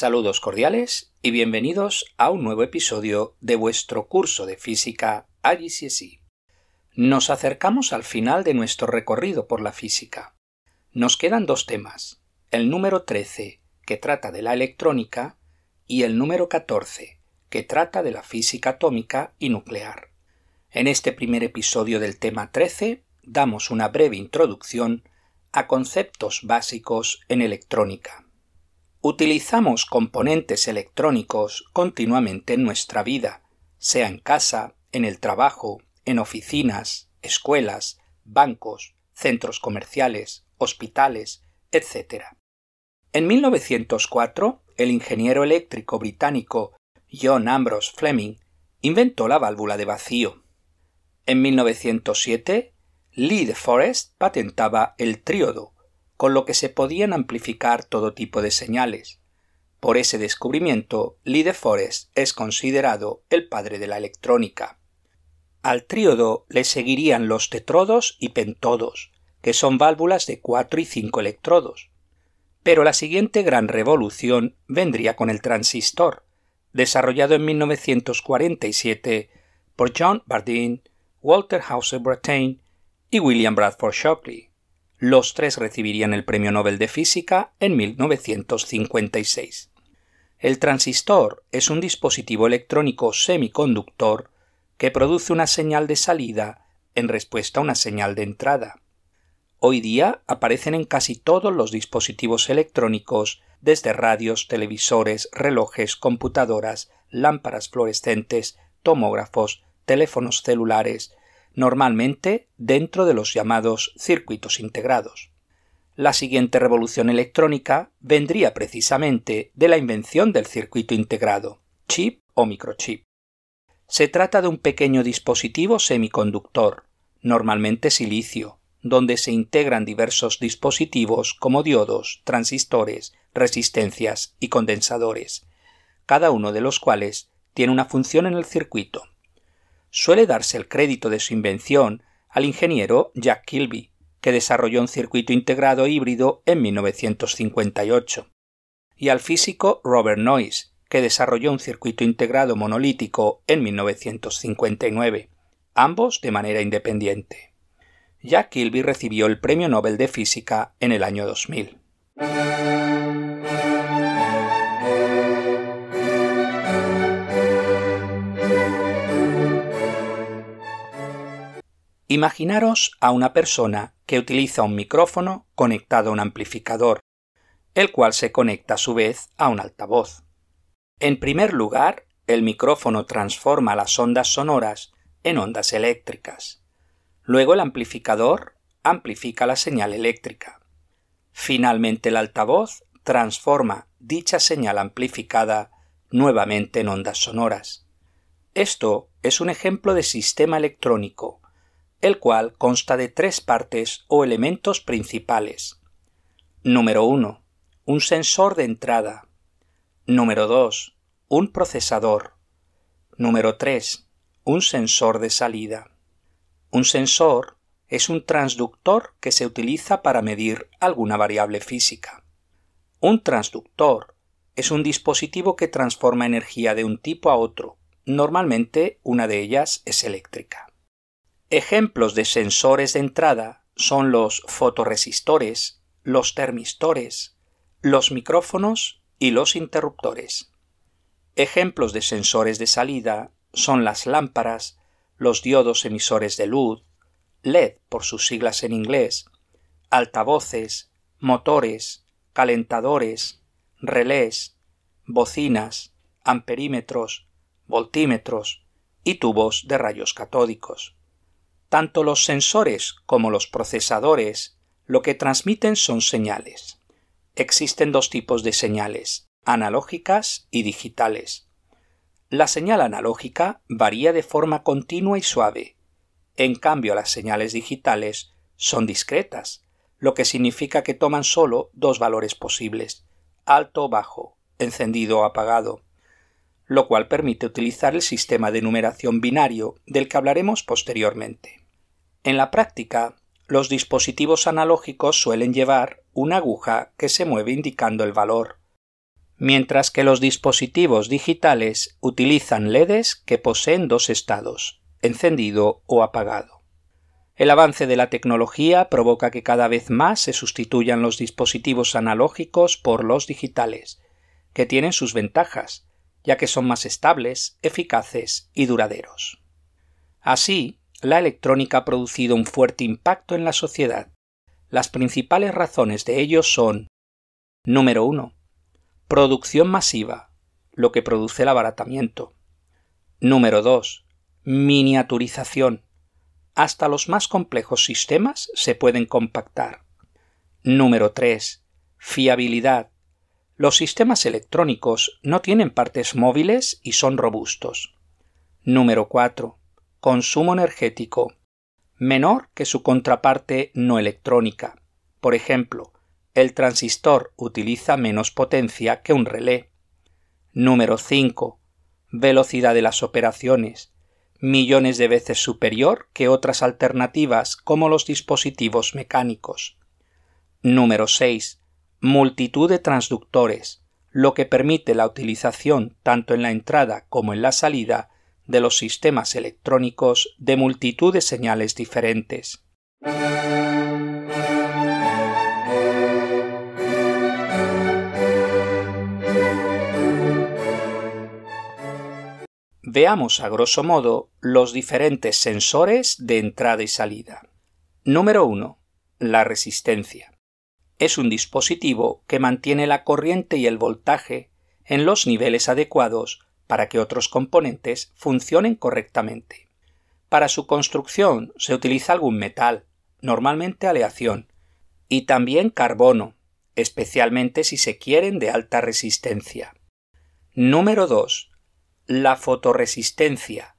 Saludos cordiales y bienvenidos a un nuevo episodio de vuestro curso de física IGCSE. Nos acercamos al final de nuestro recorrido por la física. Nos quedan dos temas, el número 13, que trata de la electrónica, y el número 14, que trata de la física atómica y nuclear. En este primer episodio del tema 13 damos una breve introducción a conceptos básicos en electrónica. Utilizamos componentes electrónicos continuamente en nuestra vida, sea en casa, en el trabajo, en oficinas, escuelas, bancos, centros comerciales, hospitales, etc. En 1904, el ingeniero eléctrico británico John Ambrose Fleming inventó la válvula de vacío. En 1907, Lee de Forest patentaba el tríodo, con lo que se podían amplificar todo tipo de señales. Por ese descubrimiento, Lee de Forest es considerado el padre de la electrónica. Al tríodo le seguirían los tetrodos y pentodos, que son válvulas de cuatro y cinco electrodos. Pero la siguiente gran revolución vendría con el transistor, desarrollado en 1947 por John Bardeen, Walter Hauser Brattain y William Bradford Shockley. Los tres recibirían el Premio Nobel de Física en 1956. El transistor es un dispositivo electrónico semiconductor que produce una señal de salida en respuesta a una señal de entrada. Hoy día aparecen en casi todos los dispositivos electrónicos, desde radios, televisores, relojes, computadoras, lámparas fluorescentes, tomógrafos, teléfonos celulares, normalmente dentro de los llamados circuitos integrados. La siguiente revolución electrónica vendría precisamente de la invención del circuito integrado, chip o microchip. Se trata de un pequeño dispositivo semiconductor, normalmente silicio, donde se integran diversos dispositivos como diodos, transistores, resistencias y condensadores, cada uno de los cuales tiene una función en el circuito suele darse el crédito de su invención al ingeniero Jack Kilby, que desarrolló un circuito integrado híbrido en 1958, y al físico Robert Noyce, que desarrolló un circuito integrado monolítico en 1959, ambos de manera independiente. Jack Kilby recibió el Premio Nobel de Física en el año 2000. Imaginaros a una persona que utiliza un micrófono conectado a un amplificador, el cual se conecta a su vez a un altavoz. En primer lugar, el micrófono transforma las ondas sonoras en ondas eléctricas. Luego el amplificador amplifica la señal eléctrica. Finalmente el altavoz transforma dicha señal amplificada nuevamente en ondas sonoras. Esto es un ejemplo de sistema electrónico el cual consta de tres partes o elementos principales. Número 1. Un sensor de entrada. Número 2. Un procesador. Número 3. Un sensor de salida. Un sensor es un transductor que se utiliza para medir alguna variable física. Un transductor es un dispositivo que transforma energía de un tipo a otro. Normalmente una de ellas es eléctrica. Ejemplos de sensores de entrada son los fotoresistores, los termistores, los micrófonos y los interruptores. Ejemplos de sensores de salida son las lámparas, los diodos emisores de luz, LED por sus siglas en inglés, altavoces, motores, calentadores, relés, bocinas, amperímetros, voltímetros y tubos de rayos catódicos. Tanto los sensores como los procesadores lo que transmiten son señales. Existen dos tipos de señales, analógicas y digitales. La señal analógica varía de forma continua y suave. En cambio, las señales digitales son discretas, lo que significa que toman solo dos valores posibles, alto o bajo, encendido o apagado, lo cual permite utilizar el sistema de numeración binario del que hablaremos posteriormente. En la práctica, los dispositivos analógicos suelen llevar una aguja que se mueve indicando el valor, mientras que los dispositivos digitales utilizan LEDs que poseen dos estados, encendido o apagado. El avance de la tecnología provoca que cada vez más se sustituyan los dispositivos analógicos por los digitales, que tienen sus ventajas, ya que son más estables, eficaces y duraderos. Así, la electrónica ha producido un fuerte impacto en la sociedad. Las principales razones de ello son Número 1. Producción masiva, lo que produce el abaratamiento. Número 2. Miniaturización. Hasta los más complejos sistemas se pueden compactar. Número 3. Fiabilidad. Los sistemas electrónicos no tienen partes móviles y son robustos. Número 4. Consumo energético. Menor que su contraparte no electrónica. Por ejemplo, el transistor utiliza menos potencia que un relé. Número 5. Velocidad de las operaciones. Millones de veces superior que otras alternativas como los dispositivos mecánicos. Número 6 multitud de transductores, lo que permite la utilización tanto en la entrada como en la salida de los sistemas electrónicos de multitud de señales diferentes. Veamos a grosso modo los diferentes sensores de entrada y salida. Número 1. La resistencia es un dispositivo que mantiene la corriente y el voltaje en los niveles adecuados para que otros componentes funcionen correctamente. Para su construcción se utiliza algún metal, normalmente aleación, y también carbono, especialmente si se quieren de alta resistencia. Número 2. La fotoresistencia,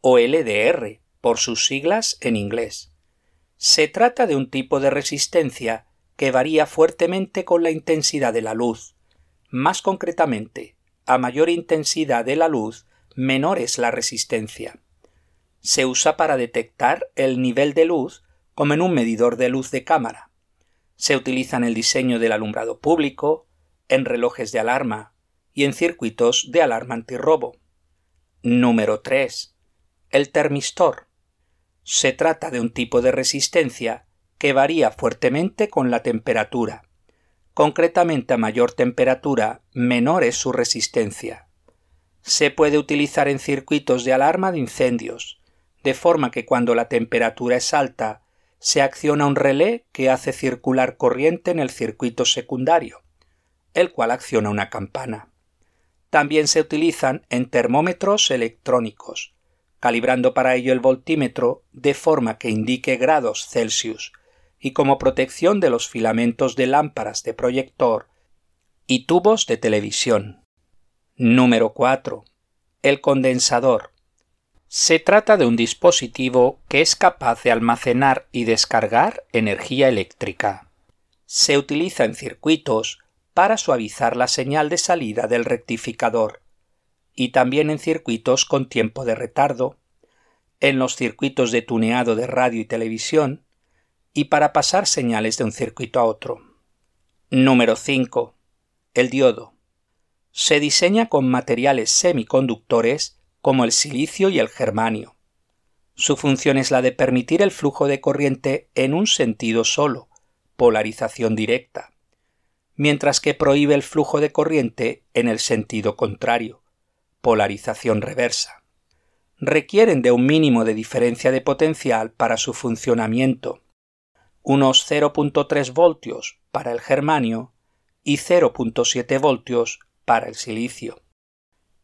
o LDR, por sus siglas en inglés. Se trata de un tipo de resistencia que varía fuertemente con la intensidad de la luz. Más concretamente, a mayor intensidad de la luz, menor es la resistencia. Se usa para detectar el nivel de luz como en un medidor de luz de cámara. Se utiliza en el diseño del alumbrado público, en relojes de alarma y en circuitos de alarma antirrobo. Número 3. El termistor. Se trata de un tipo de resistencia que varía fuertemente con la temperatura. Concretamente a mayor temperatura, menor es su resistencia. Se puede utilizar en circuitos de alarma de incendios, de forma que cuando la temperatura es alta, se acciona un relé que hace circular corriente en el circuito secundario, el cual acciona una campana. También se utilizan en termómetros electrónicos, calibrando para ello el voltímetro de forma que indique grados Celsius, y como protección de los filamentos de lámparas de proyector y tubos de televisión. Número 4. El condensador. Se trata de un dispositivo que es capaz de almacenar y descargar energía eléctrica. Se utiliza en circuitos para suavizar la señal de salida del rectificador y también en circuitos con tiempo de retardo, en los circuitos de tuneado de radio y televisión, y para pasar señales de un circuito a otro. Número 5. El diodo. Se diseña con materiales semiconductores como el silicio y el germanio. Su función es la de permitir el flujo de corriente en un sentido solo, polarización directa, mientras que prohíbe el flujo de corriente en el sentido contrario, polarización reversa. Requieren de un mínimo de diferencia de potencial para su funcionamiento unos 0.3 voltios para el germanio y 0.7 voltios para el silicio.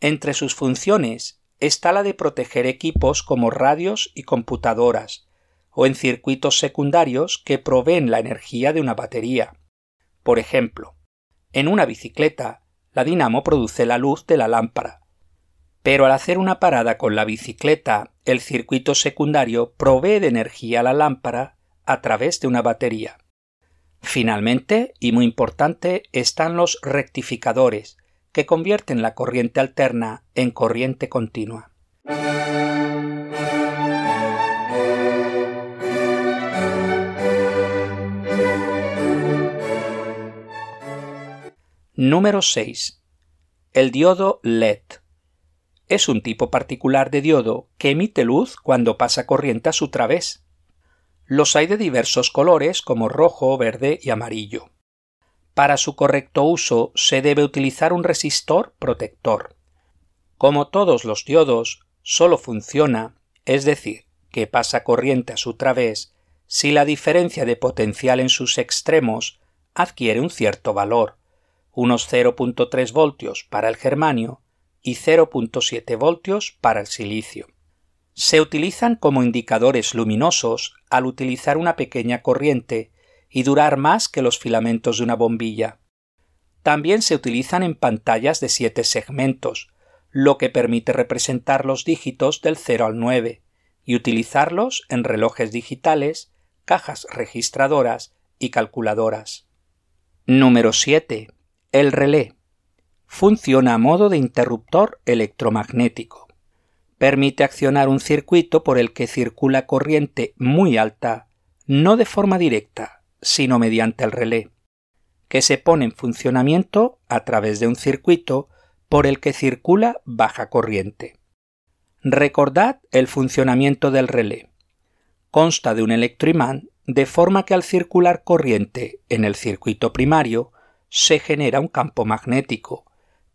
Entre sus funciones está la de proteger equipos como radios y computadoras, o en circuitos secundarios que proveen la energía de una batería. Por ejemplo, en una bicicleta, la dinamo produce la luz de la lámpara. Pero al hacer una parada con la bicicleta, el circuito secundario provee de energía a la lámpara a través de una batería. Finalmente, y muy importante, están los rectificadores, que convierten la corriente alterna en corriente continua. Número 6. El diodo LED. Es un tipo particular de diodo que emite luz cuando pasa corriente a su través. Los hay de diversos colores como rojo, verde y amarillo. Para su correcto uso se debe utilizar un resistor protector. Como todos los diodos, solo funciona, es decir, que pasa corriente a su través, si la diferencia de potencial en sus extremos adquiere un cierto valor, unos 0.3 voltios para el germanio y 0.7 voltios para el silicio. Se utilizan como indicadores luminosos al utilizar una pequeña corriente y durar más que los filamentos de una bombilla. También se utilizan en pantallas de siete segmentos, lo que permite representar los dígitos del 0 al 9 y utilizarlos en relojes digitales, cajas registradoras y calculadoras. Número 7. El relé. Funciona a modo de interruptor electromagnético. Permite accionar un circuito por el que circula corriente muy alta, no de forma directa, sino mediante el relé, que se pone en funcionamiento a través de un circuito por el que circula baja corriente. Recordad el funcionamiento del relé. Consta de un electroimán de forma que al circular corriente en el circuito primario se genera un campo magnético,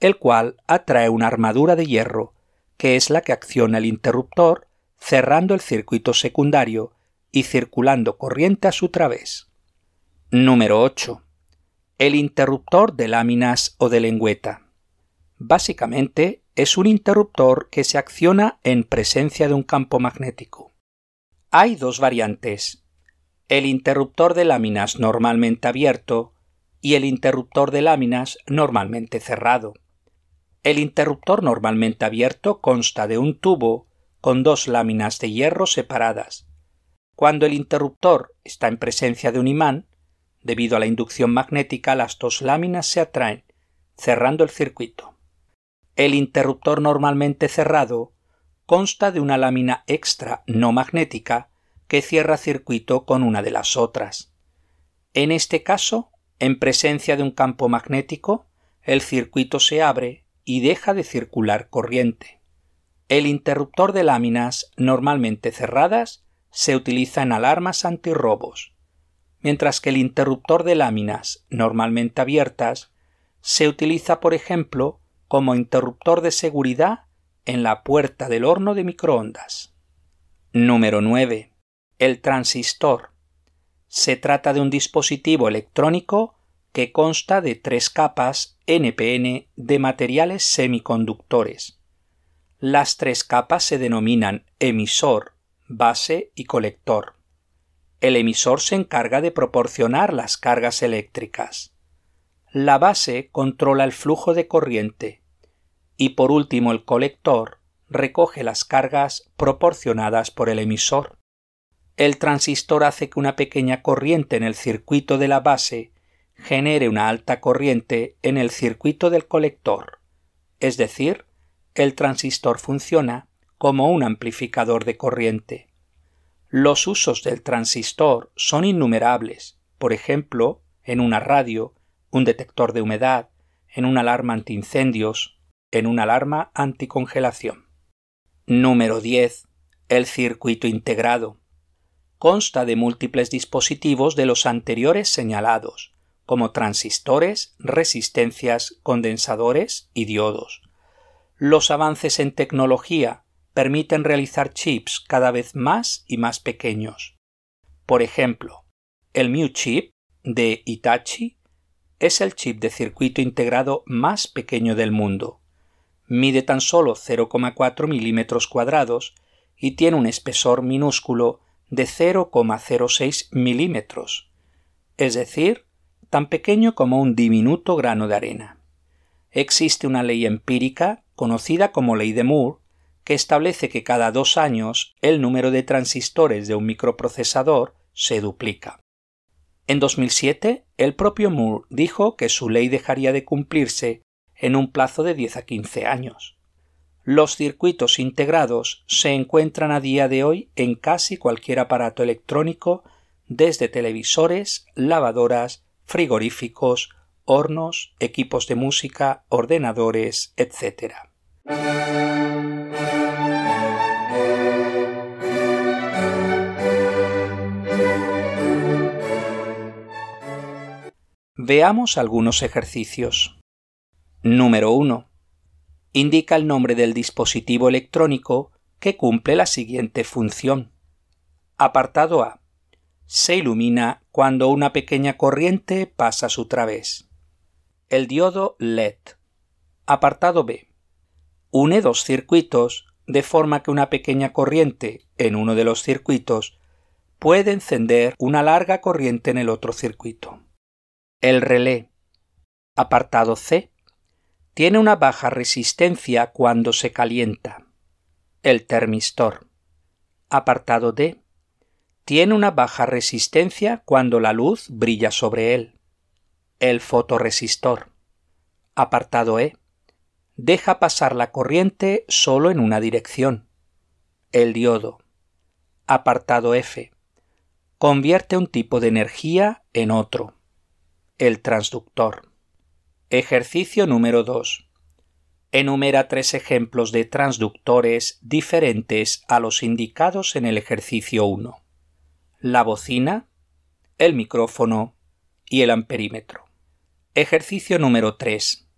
el cual atrae una armadura de hierro, que es la que acciona el interruptor, cerrando el circuito secundario y circulando corriente a su través. Número 8. El interruptor de láminas o de lengüeta. Básicamente es un interruptor que se acciona en presencia de un campo magnético. Hay dos variantes. El interruptor de láminas normalmente abierto y el interruptor de láminas normalmente cerrado. El interruptor normalmente abierto consta de un tubo con dos láminas de hierro separadas. Cuando el interruptor está en presencia de un imán, Debido a la inducción magnética, las dos láminas se atraen, cerrando el circuito. El interruptor normalmente cerrado consta de una lámina extra no magnética que cierra circuito con una de las otras. En este caso, en presencia de un campo magnético, el circuito se abre y deja de circular corriente. El interruptor de láminas normalmente cerradas se utiliza en alarmas antirrobos, mientras que el interruptor de láminas, normalmente abiertas, se utiliza, por ejemplo, como interruptor de seguridad en la puerta del horno de microondas. Número 9. El transistor. Se trata de un dispositivo electrónico que consta de tres capas NPN de materiales semiconductores. Las tres capas se denominan emisor, base y colector. El emisor se encarga de proporcionar las cargas eléctricas. La base controla el flujo de corriente. Y por último el colector recoge las cargas proporcionadas por el emisor. El transistor hace que una pequeña corriente en el circuito de la base genere una alta corriente en el circuito del colector. Es decir, el transistor funciona como un amplificador de corriente. Los usos del transistor son innumerables, por ejemplo, en una radio, un detector de humedad, en una alarma antiincendios, en una alarma anticongelación. Número 10. El circuito integrado. Consta de múltiples dispositivos de los anteriores señalados, como transistores, resistencias, condensadores y diodos. Los avances en tecnología permiten realizar chips cada vez más y más pequeños. Por ejemplo, el Mu Chip de Itachi es el chip de circuito integrado más pequeño del mundo. Mide tan solo 0,4 milímetros cuadrados y tiene un espesor minúsculo de 0,06 milímetros, es decir, tan pequeño como un diminuto grano de arena. Existe una ley empírica conocida como ley de Moore que establece que cada dos años el número de transistores de un microprocesador se duplica. En 2007, el propio Moore dijo que su ley dejaría de cumplirse en un plazo de 10 a 15 años. Los circuitos integrados se encuentran a día de hoy en casi cualquier aparato electrónico, desde televisores, lavadoras, frigoríficos hornos, equipos de música, ordenadores, etc. Veamos algunos ejercicios. Número 1. Indica el nombre del dispositivo electrónico que cumple la siguiente función. Apartado A. Se ilumina cuando una pequeña corriente pasa a su través. El diodo LED. Apartado B. Une dos circuitos de forma que una pequeña corriente en uno de los circuitos puede encender una larga corriente en el otro circuito. El relé, apartado C, tiene una baja resistencia cuando se calienta. El termistor, apartado D, tiene una baja resistencia cuando la luz brilla sobre él. El fotoresistor, apartado E, deja pasar la corriente solo en una dirección. El diodo, apartado F, convierte un tipo de energía en otro el transductor. Ejercicio número 2. Enumera tres ejemplos de transductores diferentes a los indicados en el ejercicio 1. La bocina, el micrófono y el amperímetro. Ejercicio número 3.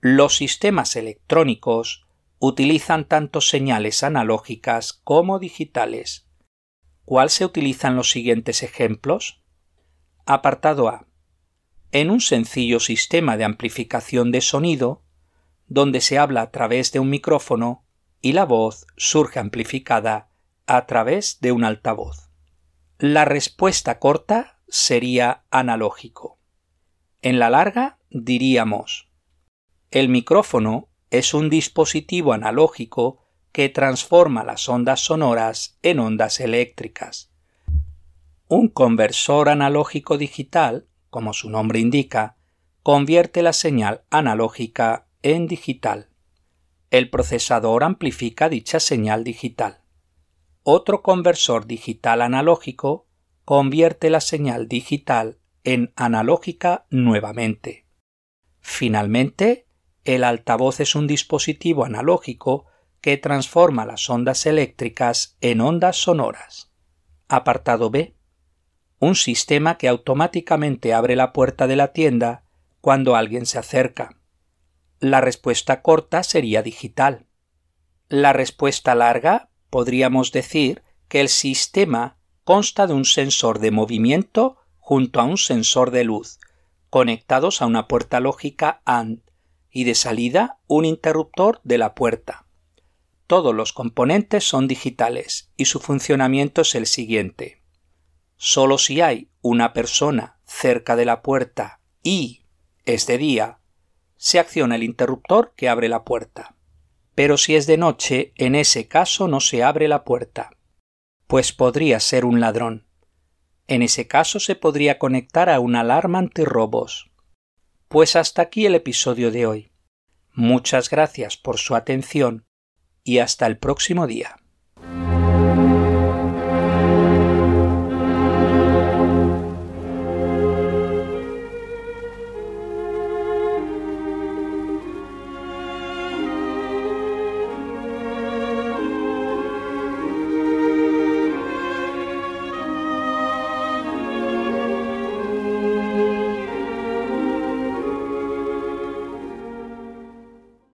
Los sistemas electrónicos utilizan tanto señales analógicas como digitales. ¿Cuál se utilizan los siguientes ejemplos? Apartado A en un sencillo sistema de amplificación de sonido, donde se habla a través de un micrófono y la voz surge amplificada a través de un altavoz. La respuesta corta sería analógico. En la larga diríamos el micrófono es un dispositivo analógico que transforma las ondas sonoras en ondas eléctricas. Un conversor analógico digital como su nombre indica, convierte la señal analógica en digital. El procesador amplifica dicha señal digital. Otro conversor digital analógico convierte la señal digital en analógica nuevamente. Finalmente, el altavoz es un dispositivo analógico que transforma las ondas eléctricas en ondas sonoras. Apartado B un sistema que automáticamente abre la puerta de la tienda cuando alguien se acerca. La respuesta corta sería digital. La respuesta larga podríamos decir que el sistema consta de un sensor de movimiento junto a un sensor de luz, conectados a una puerta lógica AND, y de salida un interruptor de la puerta. Todos los componentes son digitales y su funcionamiento es el siguiente. Solo si hay una persona cerca de la puerta y es de día, se acciona el interruptor que abre la puerta. Pero si es de noche, en ese caso no se abre la puerta, pues podría ser un ladrón. En ese caso se podría conectar a una alarma antirrobos. Pues hasta aquí el episodio de hoy. Muchas gracias por su atención y hasta el próximo día.